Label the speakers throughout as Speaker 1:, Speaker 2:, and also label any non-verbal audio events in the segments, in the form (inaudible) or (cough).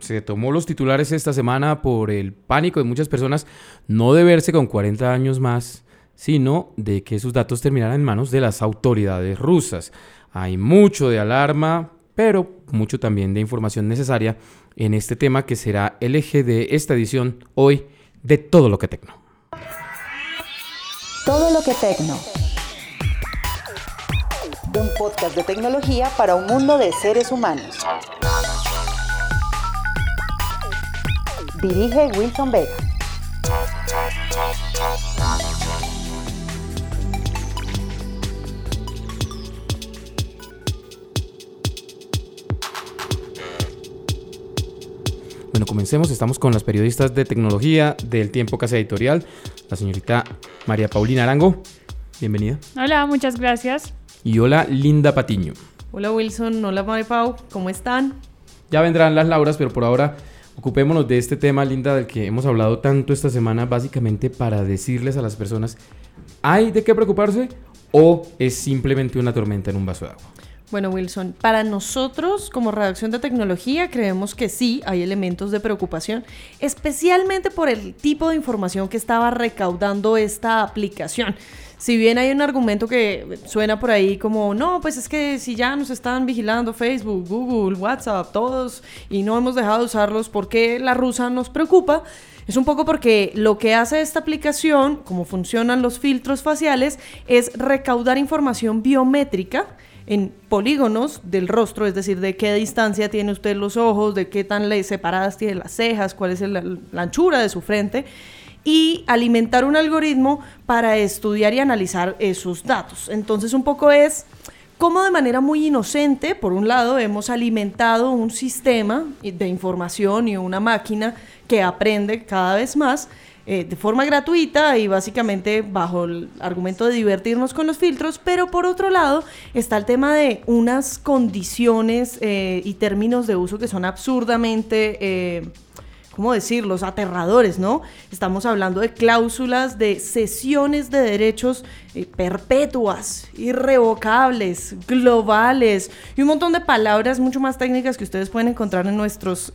Speaker 1: se tomó los titulares esta semana por el pánico de muchas personas no de verse con 40 años más, sino de que sus datos terminaran en manos de las autoridades rusas. Hay mucho de alarma, pero mucho también de información necesaria en este tema que será el eje de esta edición hoy de Todo lo que Tecno.
Speaker 2: Todo lo que Tecno. Un podcast de tecnología para un mundo de seres humanos. Dirige Wilson Vega.
Speaker 1: Bueno, comencemos. Estamos con las periodistas de tecnología del Tiempo Casa Editorial, la señorita María Paulina Arango. Bienvenida.
Speaker 3: Hola, muchas gracias.
Speaker 1: Y hola, Linda Patiño.
Speaker 4: Hola Wilson, hola María Pau, ¿cómo están?
Speaker 1: Ya vendrán las Lauras, pero por ahora ocupémonos de este tema, Linda, del que hemos hablado tanto esta semana, básicamente para decirles a las personas, ¿hay de qué preocuparse o es simplemente una tormenta en un vaso de agua?
Speaker 4: Bueno, Wilson, para nosotros como redacción de tecnología creemos que sí hay elementos de preocupación, especialmente por el tipo de información que estaba recaudando esta aplicación. Si bien hay un argumento que suena por ahí como, no, pues es que si ya nos están vigilando Facebook, Google, WhatsApp, todos, y no hemos dejado de usarlos, ¿por qué la rusa nos preocupa? Es un poco porque lo que hace esta aplicación, como funcionan los filtros faciales, es recaudar información biométrica en polígonos del rostro, es decir, de qué distancia tiene usted los ojos, de qué tan separadas tiene las cejas, cuál es la, la anchura de su frente y alimentar un algoritmo para estudiar y analizar esos datos. Entonces un poco es cómo de manera muy inocente, por un lado, hemos alimentado un sistema de información y una máquina que aprende cada vez más eh, de forma gratuita y básicamente bajo el argumento de divertirnos con los filtros, pero por otro lado está el tema de unas condiciones eh, y términos de uso que son absurdamente... Eh, ¿cómo decirlos? Aterradores, ¿no? Estamos hablando de cláusulas de sesiones de derechos perpetuas, irrevocables, globales y un montón de palabras mucho más técnicas que ustedes pueden encontrar en nuestros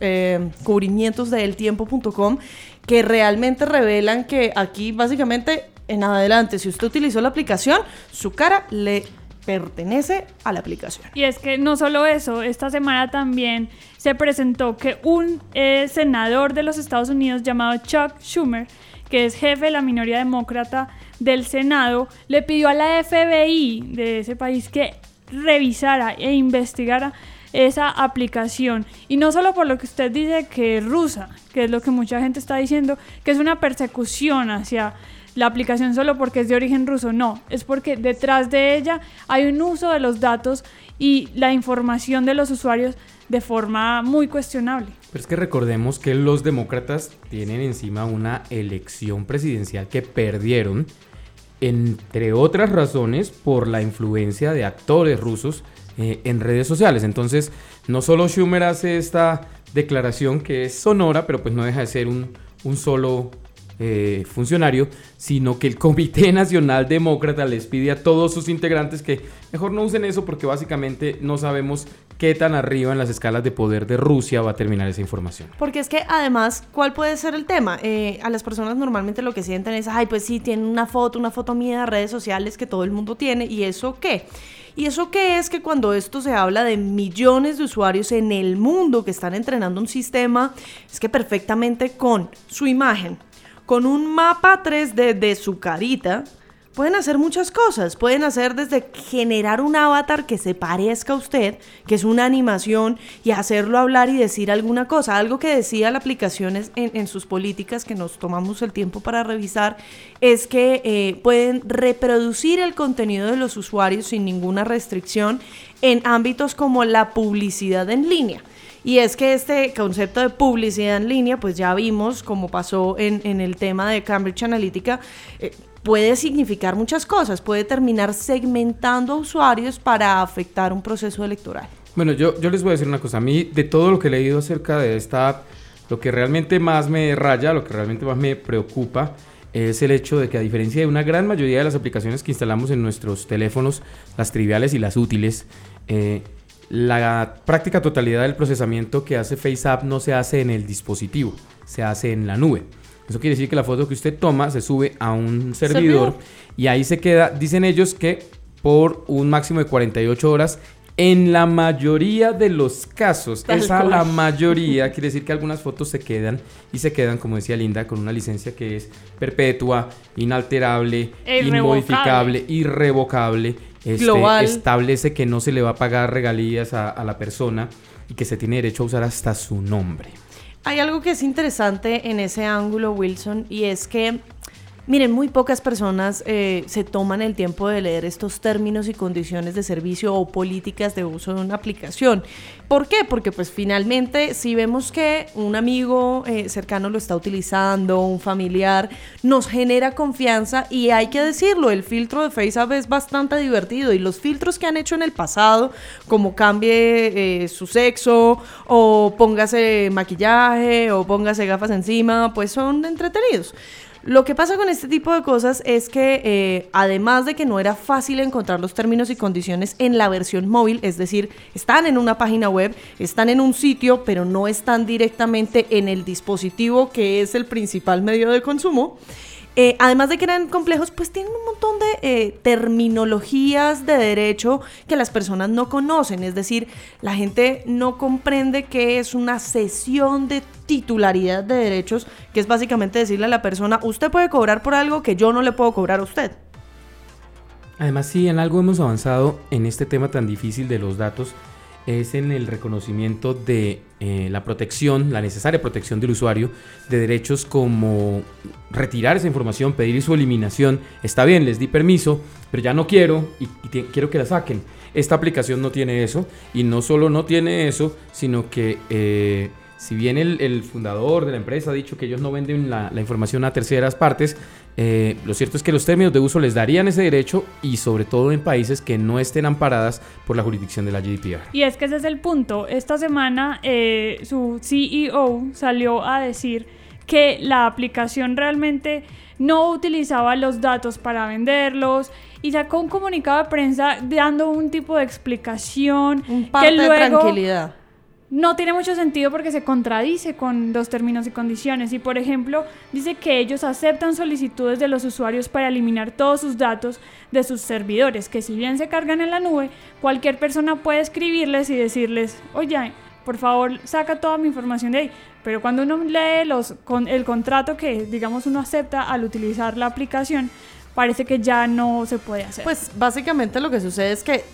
Speaker 4: cubrimientos de eltiempo.com que realmente revelan que aquí básicamente en adelante, si usted utilizó la aplicación, su cara le pertenece a la aplicación.
Speaker 3: Y es que no solo eso, esta semana también se presentó que un eh, senador de los Estados Unidos llamado Chuck Schumer, que es jefe de la minoría demócrata del Senado, le pidió a la FBI de ese país que revisara e investigara esa aplicación. Y no solo por lo que usted dice que es rusa, que es lo que mucha gente está diciendo, que es una persecución hacia la aplicación solo porque es de origen ruso, no, es porque detrás de ella hay un uso de los datos y la información de los usuarios de forma muy cuestionable.
Speaker 1: Pero es que recordemos que los demócratas tienen encima una elección presidencial que perdieron, entre otras razones, por la influencia de actores rusos eh, en redes sociales. Entonces, no solo Schumer hace esta declaración que es sonora, pero pues no deja de ser un, un solo eh, funcionario, sino que el Comité (laughs) Nacional Demócrata les pide a todos sus integrantes que mejor no usen eso porque básicamente no sabemos qué tan arriba en las escalas de poder de Rusia va a terminar esa información.
Speaker 4: Porque es que además, ¿cuál puede ser el tema? Eh, a las personas normalmente lo que sienten es, ay, pues sí, tienen una foto, una foto mía de redes sociales que todo el mundo tiene, ¿y eso qué? ¿Y eso qué es que cuando esto se habla de millones de usuarios en el mundo que están entrenando un sistema, es que perfectamente con su imagen, con un mapa 3D de su carita, pueden hacer muchas cosas. Pueden hacer desde generar un avatar que se parezca a usted, que es una animación, y hacerlo hablar y decir alguna cosa. Algo que decía la aplicación en, en sus políticas, que nos tomamos el tiempo para revisar, es que eh, pueden reproducir el contenido de los usuarios sin ninguna restricción en ámbitos como la publicidad en línea. Y es que este concepto de publicidad en línea, pues ya vimos como pasó en, en el tema de Cambridge Analytica, eh, puede significar muchas cosas, puede terminar segmentando a usuarios para afectar un proceso electoral.
Speaker 1: Bueno, yo, yo les voy a decir una cosa, a mí de todo lo que he leído acerca de esta app, lo que realmente más me raya, lo que realmente más me preocupa, es el hecho de que a diferencia de una gran mayoría de las aplicaciones que instalamos en nuestros teléfonos, las triviales y las útiles, eh, la práctica totalidad del procesamiento que hace FaceApp no se hace en el dispositivo, se hace en la nube. Eso quiere decir que la foto que usted toma se sube a un servidor,
Speaker 4: ¿Servidor?
Speaker 1: y ahí se queda, dicen ellos que por un máximo de 48 horas, en la mayoría de los casos,
Speaker 4: Tal
Speaker 1: esa
Speaker 4: cual.
Speaker 1: la mayoría (laughs) quiere decir que algunas fotos se quedan y se quedan, como decía Linda, con una licencia que es perpetua, inalterable,
Speaker 3: E irrevocable.
Speaker 1: inmodificable, irrevocable. Este,
Speaker 4: Global.
Speaker 1: Establece que no se le va a pagar regalías a, a la persona y que se tiene derecho a usar hasta su nombre.
Speaker 4: Hay algo que es interesante en ese ángulo, Wilson, y es que, miren, muy pocas personas eh, se toman el tiempo de leer estos términos y condiciones de servicio o políticas de uso de una aplicación. ¿Por qué? Porque pues finalmente si vemos que un amigo eh, cercano lo está utilizando, un familiar, nos genera confianza y hay que decirlo, el filtro de FaceApp es bastante divertido y los filtros que han hecho en el pasado, como cambie eh, su sexo o póngase maquillaje o póngase gafas encima, pues son entretenidos. Lo que pasa con este tipo de cosas es que eh, además de que no era fácil encontrar los términos y condiciones en la versión móvil, es decir, están en una página web, están en un sitio, pero no están directamente en el dispositivo que es el principal medio de consumo. Eh, además de que eran complejos, pues tienen un montón de eh, terminologías de derecho que las personas no conocen. Es decir, la gente no comprende qué es una cesión de titularidad de derechos, que es básicamente decirle a la persona, usted puede cobrar por algo que yo no le puedo cobrar a usted.
Speaker 1: Además, sí, en algo hemos avanzado en este tema tan difícil de los datos, es en el reconocimiento de eh, la protección, la necesaria protección del usuario de derechos como retirar esa información, pedir su eliminación. Está bien, les di permiso, pero ya no quiero y, quiero que la saquen. Esta aplicación no tiene eso y no solo no tiene eso, sino que eh, si bien el, el fundador de la empresa ha dicho que ellos no venden la, la información a terceras partes, eh, lo cierto es que los términos de uso les darían ese derecho y sobre todo en países que no estén amparadas por la jurisdicción de la GDPR.
Speaker 3: Y es que ese es el punto. Esta semana eh, su CEO salió a decir que la aplicación realmente no utilizaba los datos para venderlos y sacó un comunicado de prensa dando un tipo de explicación
Speaker 4: Un parte
Speaker 3: que
Speaker 4: de
Speaker 3: luego
Speaker 4: tranquilidad.
Speaker 3: No tiene mucho sentido porque se contradice con los términos y condiciones. Y por ejemplo, dice que ellos aceptan solicitudes de los usuarios para eliminar todos sus datos de sus servidores, que si bien se cargan en la nube, cualquier persona puede escribirles y decirles, oye, por favor, saca toda mi información de ahí. Pero cuando uno lee los, con el contrato que, digamos, uno acepta al utilizar la aplicación, parece que ya no se puede hacer.
Speaker 4: Pues básicamente lo que sucede es que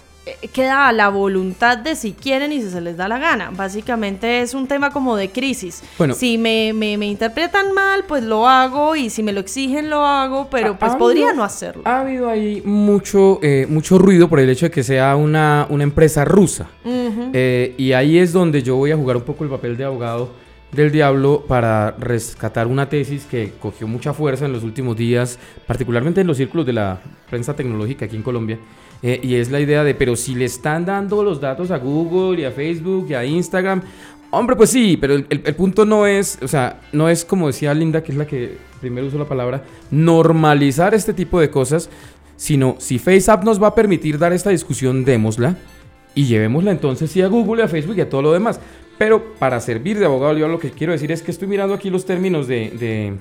Speaker 4: queda a la voluntad de si quieren y si se les da la gana. Básicamente es un tema como de crisis.
Speaker 1: Bueno.
Speaker 4: si me, me- me interpretan mal, pues lo hago y si me lo exigen, lo hago, pero pues podría
Speaker 1: habido-
Speaker 4: no hacerlo.
Speaker 1: Ha habido ahí mucho, eh, mucho ruido por el hecho de que sea una, una empresa rusa. Eh, y ahí es donde yo voy a jugar un poco el papel de abogado del diablo para rescatar una tesis que cogió mucha fuerza en los últimos días, particularmente en los círculos de la prensa tecnológica aquí en Colombia. Eh, y es la idea de, pero si le están dando los datos a Google y a Facebook y a Instagram, hombre, pues sí, pero el, punto no es, o sea, no es como decía Linda, que es la que primero usó la palabra, normalizar este tipo de cosas, sino si FaceApp nos va a permitir dar esta discusión, démosla. y llevémosla entonces sí a Google, a Facebook y a todo lo demás. Pero para servir de abogado, yo lo que quiero decir es que estoy mirando aquí los términos de,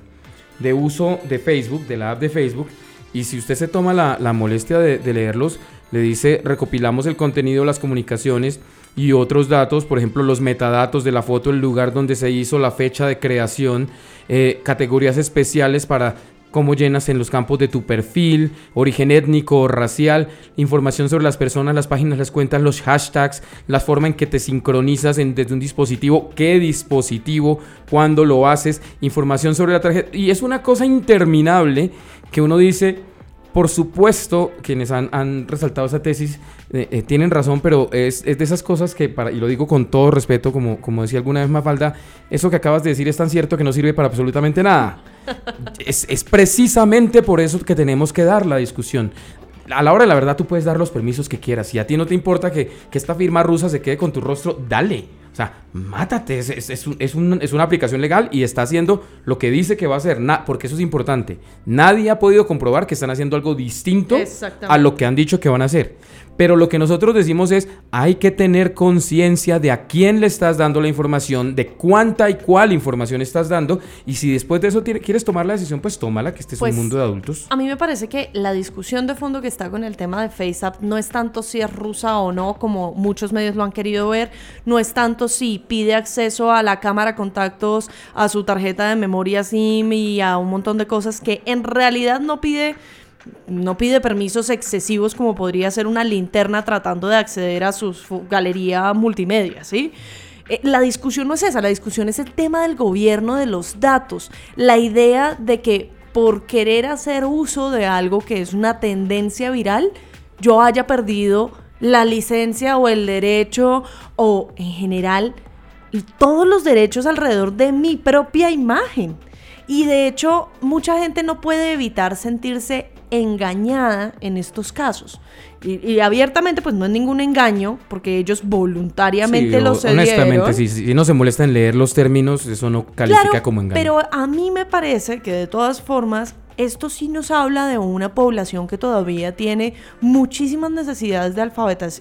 Speaker 1: uso de Facebook, de la app de Facebook, y si usted se toma la, la molestia de, leerlos, le dice recopilamos el contenido, las comunicaciones y otros datos, por ejemplo los metadatos de la foto, el lugar donde se hizo, la fecha de creación, eh, categorías especiales para cómo llenas en los campos de tu perfil, origen étnico o racial, información sobre las personas, las páginas, las cuentas, los hashtags, la forma en que te sincronizas desde un dispositivo, qué dispositivo, cuándo lo haces, información sobre la tarjeta. Y es una cosa interminable que uno dice, por supuesto, quienes han, resaltado esa tesis eh, eh, tienen razón, pero es, de esas cosas que, para, y lo digo con todo respeto, como, como decía alguna vez Mafalda, eso que acabas de decir es tan cierto que no sirve para absolutamente nada. (laughs) es, es precisamente por eso que tenemos que dar la discusión a la hora de la verdad tú puedes dar los permisos que quieras. Si a ti no te importa que, que, esta firma rusa se quede con tu rostro, dale. O sea, mátate. Es, es, es, una aplicación legal y está haciendo lo que dice que va a hacer. porque eso es importante. Nadie ha podido comprobar que están haciendo algo distinto a lo que han dicho que van a hacer. Pero lo que nosotros decimos es, hay que tener conciencia de a quién le estás dando la información, de cuánta y cuál información estás dando, y si después de eso quieres tomar la decisión, pues tómala, que este es un pues, mundo de adultos.
Speaker 4: A mí me parece que la discusión de fondo que está con el tema de FaceApp no es tanto si es rusa o no, como muchos medios lo han querido ver, no es tanto si pide acceso a la cámara contactos, a su tarjeta de memoria SIM y a un montón de cosas que en realidad no pide no pide permisos excesivos como podría ser una linterna tratando de acceder a su galería multimedia, ¿sí? Eh, la discusión no es esa, la discusión es el tema del gobierno de los datos, la idea de que por querer hacer uso de algo que es una tendencia viral, yo haya perdido la licencia o el derecho o en general todos los derechos alrededor de mi propia imagen. Y de hecho, mucha gente no puede evitar sentirse engañada en estos casos. Y, abiertamente, pues no es ningún engaño, porque ellos voluntariamente lo cedieron.
Speaker 1: Honestamente, si, si, no se molesta en leer los términos, eso no califica como engaño.
Speaker 4: Pero a mí me parece que de todas formas esto sí nos habla de una población que todavía tiene muchísimas necesidades de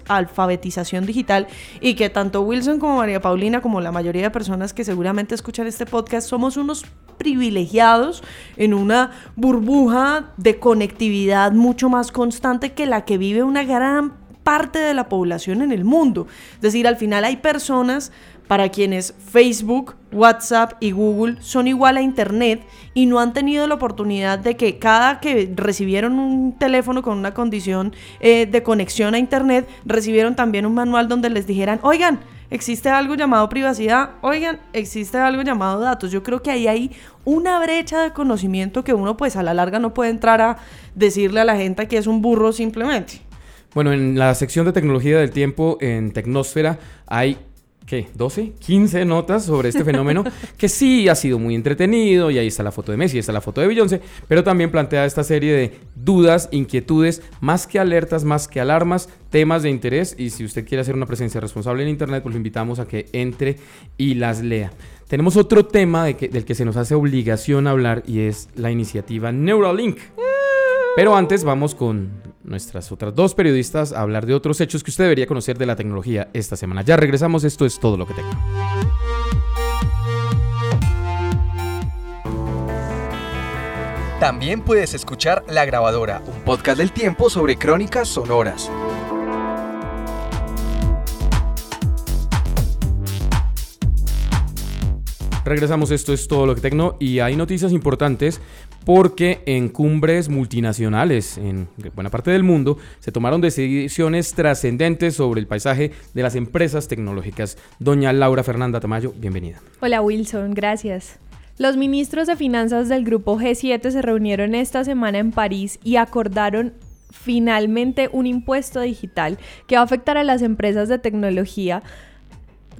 Speaker 4: alfabetización digital y que tanto Wilson como María Paulina, como la mayoría de personas que seguramente escuchan este podcast, somos unos privilegiados en una burbuja de conectividad mucho más constante que la que vive una gran parte de la población en el mundo. Es decir, al final hay personas para quienes Facebook, WhatsApp y Google son igual a Internet y no han tenido la oportunidad de que cada que recibieron un teléfono con una condición eh, de conexión a Internet, recibieron también un manual donde les dijeran, oigan, existe algo llamado privacidad, oigan, existe algo llamado datos. Yo creo que ahí hay una brecha de conocimiento que uno pues a la larga no puede entrar a decirle a la gente que es un burro simplemente.
Speaker 1: Bueno, en la sección de tecnología del tiempo en Tecnósfera hay ¿qué? ¿12? 15 notas sobre este fenómeno (laughs) que sí ha sido muy entretenido y ahí está la foto de Messi, ahí está la foto de Beyoncé, pero también plantea esta serie de dudas, inquietudes, más que alertas, más que alarmas, temas de interés y si usted quiere hacer una presencia responsable en Internet, pues lo invitamos a que entre y las lea. Tenemos otro tema del que se nos hace obligación hablar y es la iniciativa Neuralink. Pero antes vamos con nuestras otras dos periodistas a hablar de otros hechos que usted debería conocer de la tecnología esta semana. Ya regresamos, esto es todo lo que tengo.
Speaker 5: También puedes escuchar La Grabadora, un podcast del tiempo sobre crónicas sonoras.
Speaker 1: Regresamos, esto es todo lo que tengo y hay noticias importantes porque en cumbres multinacionales en buena parte del mundo se tomaron decisiones trascendentes sobre el paisaje de las empresas tecnológicas. Doña Laura Fernanda Tamayo, bienvenida.
Speaker 6: Hola Wilson, gracias. Los ministros de finanzas del grupo G7 se reunieron esta semana en París y acordaron finalmente un impuesto digital que va a afectar a las empresas de tecnología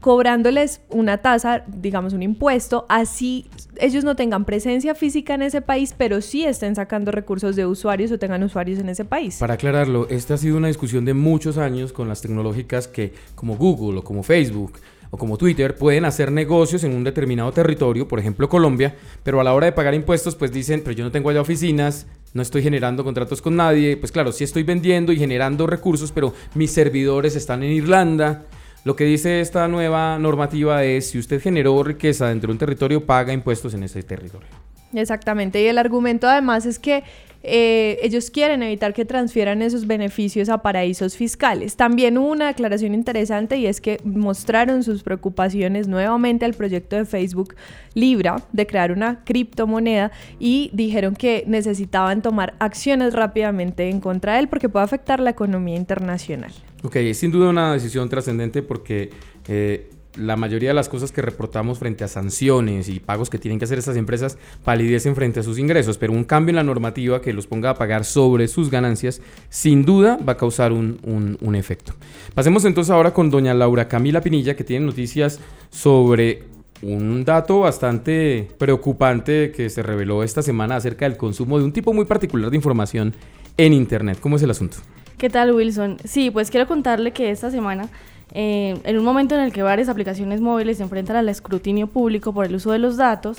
Speaker 6: cobrándoles una tasa, digamos un impuesto, así ellos no tengan presencia física en ese país, pero sí estén sacando recursos de usuarios o tengan usuarios en ese país.
Speaker 1: Para aclararlo, esta ha sido una discusión de muchos años con las tecnológicas que como Google o como Facebook o como Twitter pueden hacer negocios en un determinado territorio, por ejemplo Colombia, pero a la hora de pagar impuestos pues dicen, pero yo no tengo allá oficinas, no estoy generando contratos con nadie, pues claro, sí estoy vendiendo y generando recursos, pero mis servidores están en Irlanda. Lo que dice esta nueva normativa es, si usted generó riqueza dentro de un territorio, paga impuestos en ese territorio.
Speaker 6: Exactamente, y el argumento además es que eh, ellos quieren evitar que transfieran esos beneficios a paraísos fiscales. También hubo una aclaración interesante y es que mostraron sus preocupaciones nuevamente al proyecto de Facebook Libra de crear una criptomoneda y dijeron que necesitaban tomar acciones rápidamente en contra de él porque puede afectar la economía internacional.
Speaker 1: Ok, es sin duda una decisión trascendente porque eh, la mayoría de las cosas que reportamos frente a sanciones y pagos que tienen que hacer estas empresas palidecen frente a sus ingresos, pero un cambio en la normativa que los ponga a pagar sobre sus ganancias, sin duda va a causar un, un efecto. Pasemos entonces ahora con doña Laura Camila Pinilla, que tiene noticias sobre un dato bastante preocupante que se reveló esta semana acerca del consumo de un tipo muy particular de información en Internet. ¿Cómo es el asunto?
Speaker 7: ¿Qué tal, Wilson? Sí, pues quiero contarle que esta semana eh, en un momento en el que varias aplicaciones móviles se enfrentan al escrutinio público por el uso de los datos,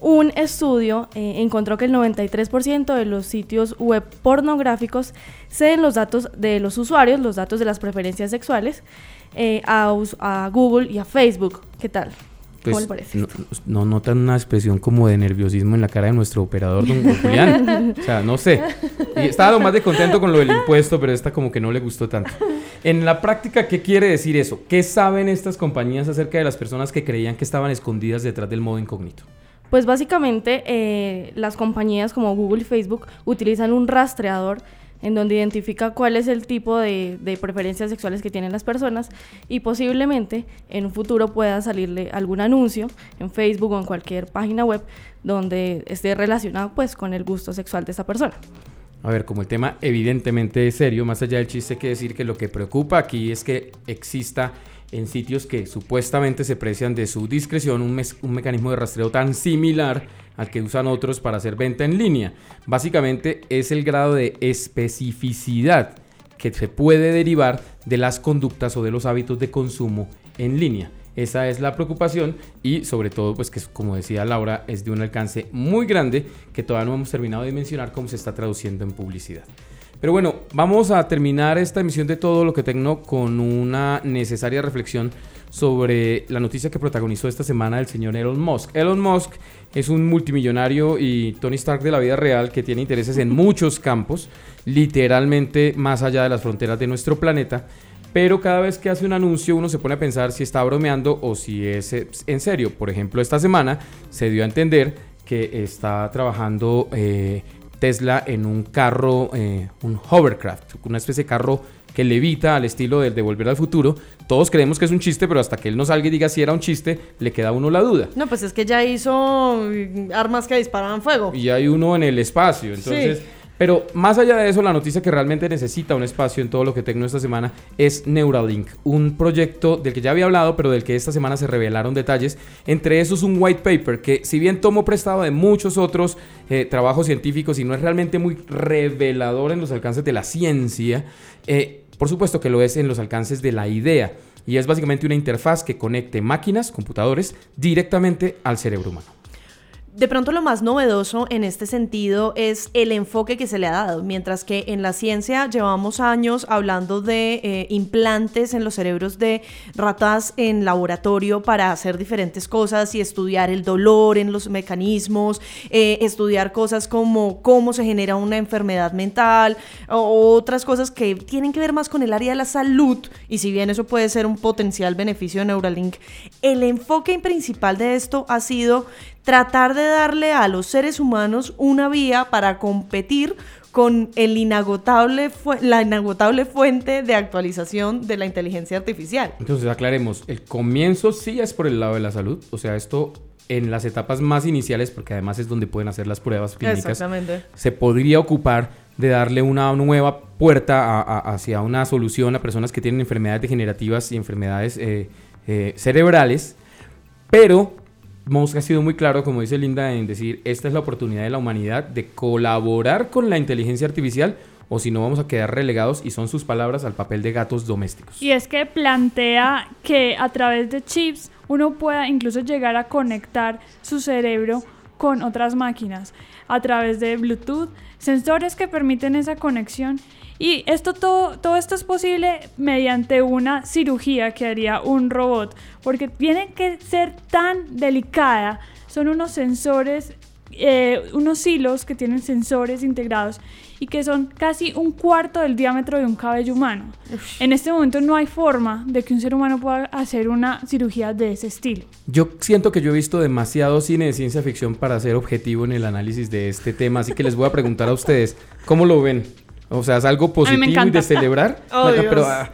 Speaker 7: un estudio eh, encontró que el 93% de los sitios web pornográficos ceden los datos de los usuarios, los datos de las preferencias sexuales, eh, a, a Google y a Facebook. ¿Qué tal?
Speaker 1: ¿Cómo pues? No, notan una expresión como de nerviosismo en la cara de nuestro operador, don Julián. (laughs) o sea, no sé. Y estaba lo más de contento con lo del impuesto, pero esta como que no le gustó tanto. En la práctica, ¿qué quiere decir eso? ¿Qué saben estas compañías acerca de las personas que creían que estaban escondidas detrás del modo incógnito?
Speaker 7: Pues básicamente eh, las compañías como Google y Facebook utilizan un rastreador en donde identifica cuál es el tipo de, preferencias sexuales que tienen las personas y posiblemente en un futuro pueda salirle algún anuncio en Facebook o en cualquier página web donde esté relacionado pues con el gusto sexual de esa persona.
Speaker 1: A ver, como el tema evidentemente es serio, más allá del chiste, hay que decir que lo que preocupa aquí es que exista en sitios que supuestamente se precian de su discreción un, mecanismo de rastreo tan similar al que usan otros para hacer venta en línea. Básicamente es el grado de especificidad que se puede derivar de las conductas o de los hábitos de consumo en línea. Esa es la preocupación y sobre todo, pues que como decía Laura, es de un alcance muy grande que todavía no hemos terminado de mencionar cómo se está traduciendo en publicidad. Pero bueno, vamos a terminar esta emisión de todo lo que tengo con una necesaria reflexión sobre la noticia que protagonizó esta semana el señor Elon Musk. Elon Musk es un multimillonario y Tony Stark de la vida real que tiene intereses en muchos campos, literalmente más allá de las fronteras de nuestro planeta. Pero cada vez que hace un anuncio uno se pone a pensar si está bromeando o si es en serio. Por ejemplo, esta semana se dio a entender que está trabajando eh, Tesla en un carro, eh, un hovercraft, una especie de carro que levita al estilo del de Volver al Futuro. Todos creemos que es un chiste, pero hasta que él no salga y diga si era un chiste, le queda a uno la duda.
Speaker 4: No, pues es que ya hizo armas que disparaban fuego.
Speaker 1: Y hay uno en el espacio, entonces... Pero más allá de eso, la noticia que realmente necesita un espacio en todo lo que tengo esta semana es Neuralink, un proyecto del que ya había hablado, pero del que esta semana se revelaron detalles. Entre esos un white paper que si bien tomo prestado de muchos otros eh, trabajos científicos y no es realmente muy revelador en los alcances de la ciencia, eh, por supuesto que lo es en los alcances de la idea. Y es básicamente una interfaz que conecte máquinas, computadores, directamente al cerebro humano.
Speaker 4: De pronto lo más novedoso en este sentido es el enfoque que se le ha dado, mientras que en la ciencia llevamos años hablando de eh, implantes en los cerebros de ratas en laboratorio para hacer diferentes cosas y estudiar el dolor en los mecanismos, eh, estudiar cosas como cómo se genera una enfermedad mental o otras cosas que tienen que ver más con el área de la salud. Y si bien eso puede ser un potencial beneficio de Neuralink, el enfoque principal de esto ha sido tratar de darle a los seres humanos una vía para competir con el inagotable la inagotable fuente de actualización de la inteligencia artificial.
Speaker 1: Entonces, aclaremos, el comienzo sí es por el lado de la salud, o sea, esto en las etapas más iniciales, porque además es donde pueden hacer las pruebas clínicas, se podría ocupar de darle una nueva puerta hacia una solución a personas que tienen enfermedades degenerativas y enfermedades eh, eh, cerebrales, pero Musk ha sido muy claro, como dice Linda, en decir, esta es la oportunidad de la humanidad de colaborar con la inteligencia artificial o si no vamos a quedar relegados, y son sus palabras, al papel de gatos domésticos.
Speaker 3: Y es que plantea que a través de chips uno pueda incluso llegar a conectar su cerebro con otras máquinas a través de Bluetooth, sensores que permiten esa conexión. Y esto todo, todo esto es posible mediante una cirugía que haría un robot, porque tiene que ser tan delicada. Son unos sensores, eh, unos hilos que tienen sensores integrados y que son casi un cuarto del diámetro de un cabello humano. En este momento no hay forma de que un ser humano pueda hacer una cirugía de ese estilo.
Speaker 1: Yo siento que yo he visto demasiado cine de ciencia ficción para ser objetivo en el análisis de este tema, así que les voy a preguntar a ustedes, ¿cómo lo ven? O sea, es algo positivo y de celebrar. (laughs)
Speaker 4: Oh,
Speaker 1: Bueno, pero ah,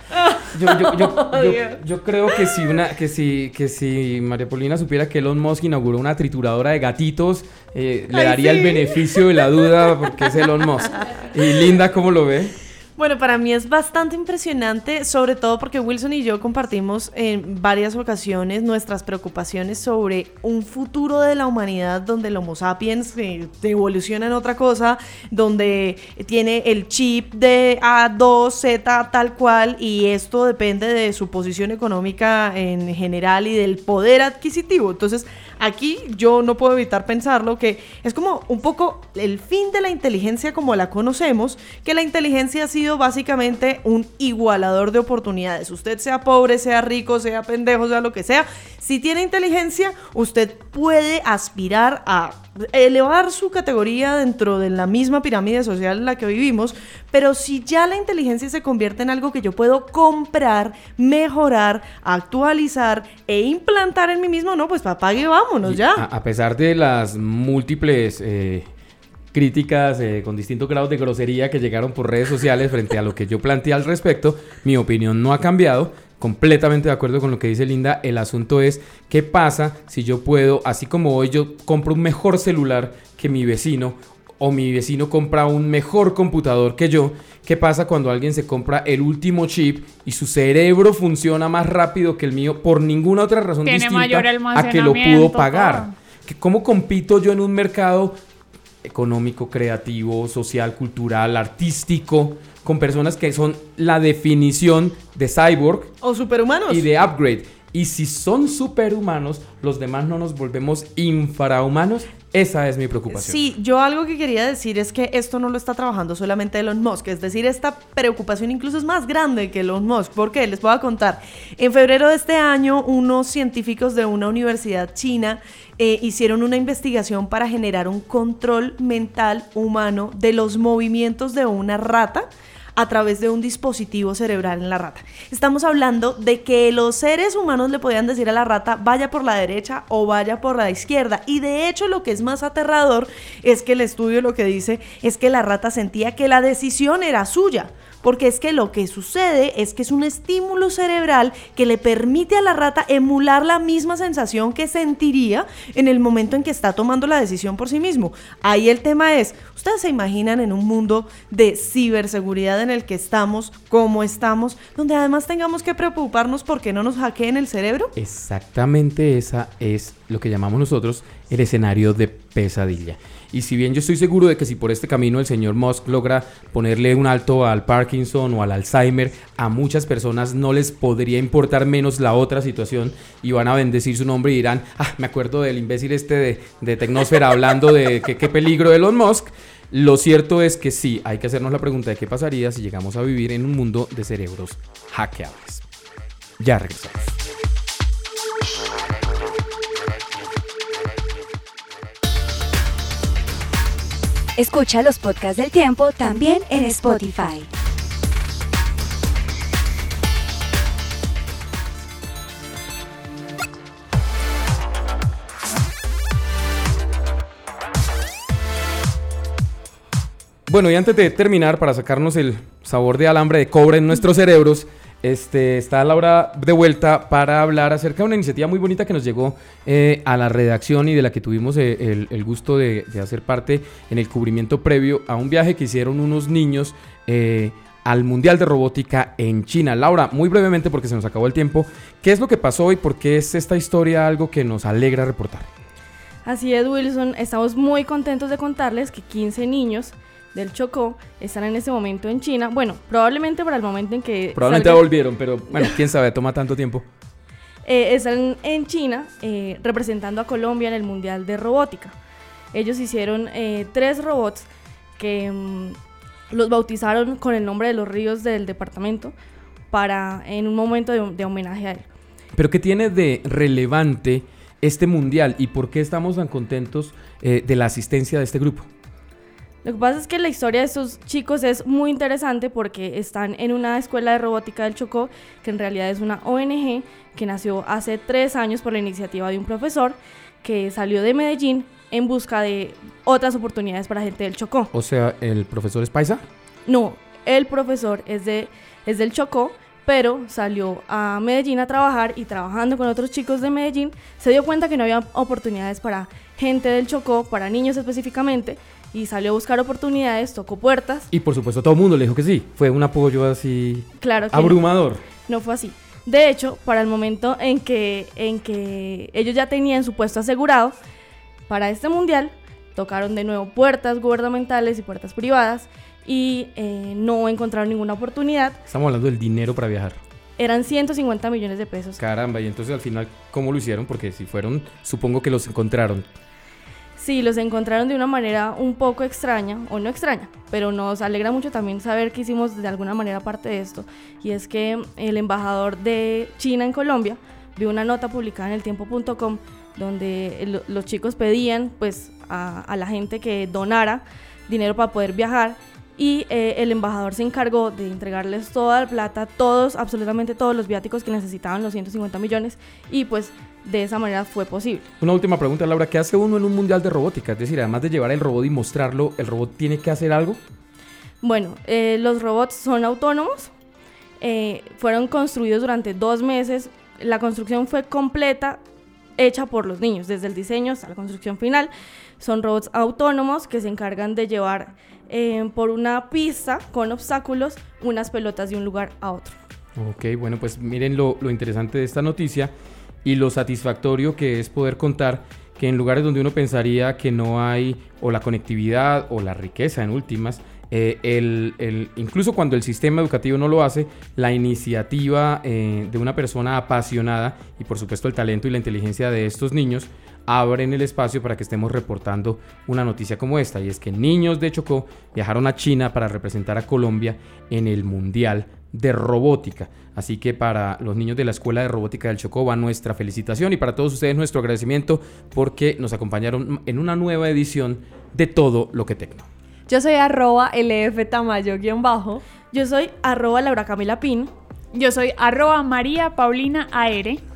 Speaker 1: yo, yo- yo- (laughs)
Speaker 4: Oh,
Speaker 1: yo- creo que si una, que si, que si María Paulina supiera que Elon Musk inauguró una trituradora de gatitos, eh, le
Speaker 4: Ay,
Speaker 1: daría el beneficio de la duda porque es Elon Musk. Y Linda, ¿cómo lo ve?
Speaker 4: Bueno, para mí es bastante impresionante, sobre todo porque Wilson y yo compartimos en varias ocasiones nuestras preocupaciones sobre un futuro de la humanidad donde el Homo sapiens eh, evoluciona en otra cosa, donde tiene el chip de A2, Z tal cual, y esto depende de su posición económica en general y del poder adquisitivo. Entonces, aquí yo no puedo evitar pensarlo que es como un poco el fin de la inteligencia como la conocemos, que la inteligencia ha sido básicamente un igualador de oportunidades. Usted sea pobre, sea rico, sea pendejo, sea lo que sea, si tiene inteligencia, usted puede aspirar a elevar su categoría dentro de la misma pirámide social en la que vivimos, pero si ya la inteligencia se convierte en algo que yo puedo comprar, mejorar, actualizar e implantar en mí mismo, no, pues apague y vámonos ya.
Speaker 1: A, a pesar de las múltiples eh, críticas eh, con distintos grados de grosería que llegaron por redes sociales frente a lo que yo planteé al respecto, mi opinión no ha cambiado. Completamente de acuerdo con lo que dice Linda. El asunto es qué pasa si yo puedo, así como hoy yo compro un mejor celular que mi vecino o mi vecino compra un mejor computador que yo. ¿Qué pasa cuando alguien se compra el último chip y su cerebro funciona más rápido que el mío por ninguna otra razón
Speaker 3: Tiene
Speaker 1: distinta
Speaker 3: mayor
Speaker 1: a que lo pudo pagar?
Speaker 3: todo.
Speaker 1: ¿Cómo compito yo en un mercado económico, creativo, social, cultural, artístico, con personas que son la definición de cyborg
Speaker 4: O superhumanos.
Speaker 1: y de upgrade? Y si son superhumanos, los demás no nos volvemos infrahumanos. Esa es mi preocupación.
Speaker 4: Sí, yo algo que quería decir es que esto no lo está trabajando solamente Elon Musk, es decir, esta preocupación incluso es más grande que Elon Musk. ¿Por qué? Les voy a contar. En febrero de este año, unos científicos de una universidad china eh, hicieron una investigación para generar un control mental humano de los movimientos de una rata a través de un dispositivo cerebral en la rata. Estamos hablando de que los seres humanos le podían decir a la rata vaya por la derecha o vaya por la izquierda. Y de hecho lo que es más aterrador es que el estudio lo que dice es que la rata sentía que la decisión era suya. Porque es que lo que sucede es que es un estímulo cerebral que le permite a la rata emular la misma sensación que sentiría en el momento en que está tomando la decisión por sí mismo. Ahí el tema es, ¿ustedes se imaginan en un mundo de ciberseguridad en el que estamos, como estamos, donde además tengamos que preocuparnos porque no nos hackeen el cerebro?
Speaker 1: Exactamente esa es lo que llamamos nosotros el escenario de pesadilla. Y si bien yo estoy seguro de que si por este camino el señor Musk logra ponerle un alto al Parkinson o al Alzheimer, a muchas personas no les podría importar menos la otra situación y van a bendecir su nombre y dirán, ah, me acuerdo del imbécil este de, de Tecnosfera hablando de que- qué peligro de Elon Musk. Lo cierto es que sí, hay que hacernos la pregunta de qué pasaría si llegamos a vivir en un mundo de cerebros hackeables. Ya regresamos.
Speaker 8: Escucha los podcasts del tiempo también en Spotify.
Speaker 1: Bueno, y antes de terminar, para sacarnos el sabor de alambre de cobre en nuestros cerebros, este, está Laura de vuelta para hablar acerca de una iniciativa muy bonita que nos llegó eh, a la redacción y de la que tuvimos eh, el, gusto de, de hacer parte en el cubrimiento previo a un viaje que hicieron unos niños eh, al Mundial de Robótica en China. Laura, muy brevemente porque se nos acabó el tiempo, ¿qué es lo que pasó y por qué es esta historia algo que nos alegra reportar?
Speaker 7: Así es, Wilson. Estamos muy contentos de contarles que 15 niños del Chocó están en este momento en China. Bueno, probablemente para el momento en que...
Speaker 1: Probablemente
Speaker 7: salga-
Speaker 1: volvieron, pero bueno, quién sabe, toma tanto tiempo.
Speaker 7: eh, están en China eh, representando a Colombia en el Mundial de Robótica. ellos hicieron eh, tres robots que mm, los bautizaron con el nombre de los ríos del departamento para en un momento de, de homenaje a él.
Speaker 1: Pero ¿qué tiene de relevante este mundial y por qué estamos tan contentos eh, de la asistencia de este grupo?
Speaker 7: Lo que pasa es que la historia de estos chicos es muy interesante porque están en una escuela de robótica del Chocó, que en realidad es una ONG que nació hace tres años por la iniciativa de un profesor que salió de Medellín en busca de otras oportunidades para gente del Chocó.
Speaker 1: O sea, ¿el profesor es paisa?
Speaker 7: No, el profesor es, de, es del Chocó, pero salió a Medellín a trabajar y trabajando con otros chicos de Medellín se dio cuenta que no había oportunidades para gente del Chocó, para niños específicamente, y salió a buscar oportunidades, tocó puertas.
Speaker 1: Y por supuesto todo el mundo le dijo que sí. Fue un apoyo así
Speaker 7: Claro que
Speaker 1: abrumador.
Speaker 7: No, no fue así. De hecho, para el momento en que, en que ellos ya tenían su puesto asegurado, para este mundial tocaron de nuevo puertas gubernamentales y puertas privadas y eh, no encontraron ninguna oportunidad.
Speaker 1: Estamos hablando del dinero para viajar.
Speaker 7: Eran 150 millones de pesos.
Speaker 1: Caramba, y entonces al final, ¿cómo lo hicieron? Porque si fueron, supongo que los encontraron.
Speaker 7: Sí, los encontraron de una manera un poco extraña, o no extraña, pero nos alegra mucho también saber que hicimos de alguna manera parte de esto. Y es que el embajador de China en Colombia vio una nota publicada en el tiempo.com donde los chicos pedían pues a, a la gente que donara dinero para poder viajar y eh, el embajador se encargó de entregarles toda la plata, todos, absolutamente todos los viáticos que necesitaban, los 150 millones, y pues de esa manera fue posible.
Speaker 1: Una última pregunta, Laura. ¿Qué hace uno en un mundial de robótica? Es decir, además de llevar el robot y mostrarlo, ¿el robot tiene que hacer algo?
Speaker 7: Bueno, eh, los robots son autónomos, eh, fueron construidos durante dos meses, la construcción fue completa, hecha por los niños, desde el diseño hasta la construcción final. Son robots autónomos que se encargan de llevar eh, por una pista con obstáculos unas pelotas de un lugar a otro.
Speaker 1: Ok, bueno, pues miren lo, lo interesante de esta noticia y lo satisfactorio que es poder contar que en lugares donde uno pensaría que no hay o la conectividad o la riqueza en últimas, eh, el, el- incluso cuando el sistema educativo no lo hace, la iniciativa eh, de una persona apasionada y por supuesto el talento y la inteligencia de estos niños abren el espacio para que estemos reportando una noticia como esta y es que niños de Chocó viajaron a China para representar a Colombia en el Mundial de Robótica. Así que para los niños de la Escuela de Robótica del Chocó va nuestra felicitación y para todos ustedes nuestro agradecimiento porque nos acompañaron en una nueva edición de Todo lo que Tecno.
Speaker 6: Yo soy arroba LF Tamayo guion bajo.
Speaker 7: Yo soy arroba Laura Camila Pin.
Speaker 3: Yo soy arroba María Paulina AR.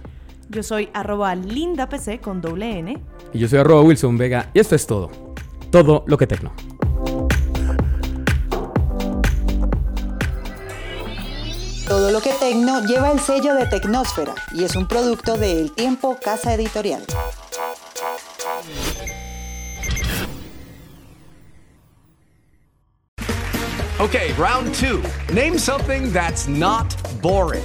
Speaker 4: Yo soy arroba lindapc con doble N.
Speaker 1: Y yo soy arroba Wilson Vega y esto es todo. Todo lo que Tecno.
Speaker 2: Todo lo que Tecno lleva el sello de Tecnósfera y es un producto de El Tiempo Casa Editorial.
Speaker 5: Okay, round two. Name something that's not boring.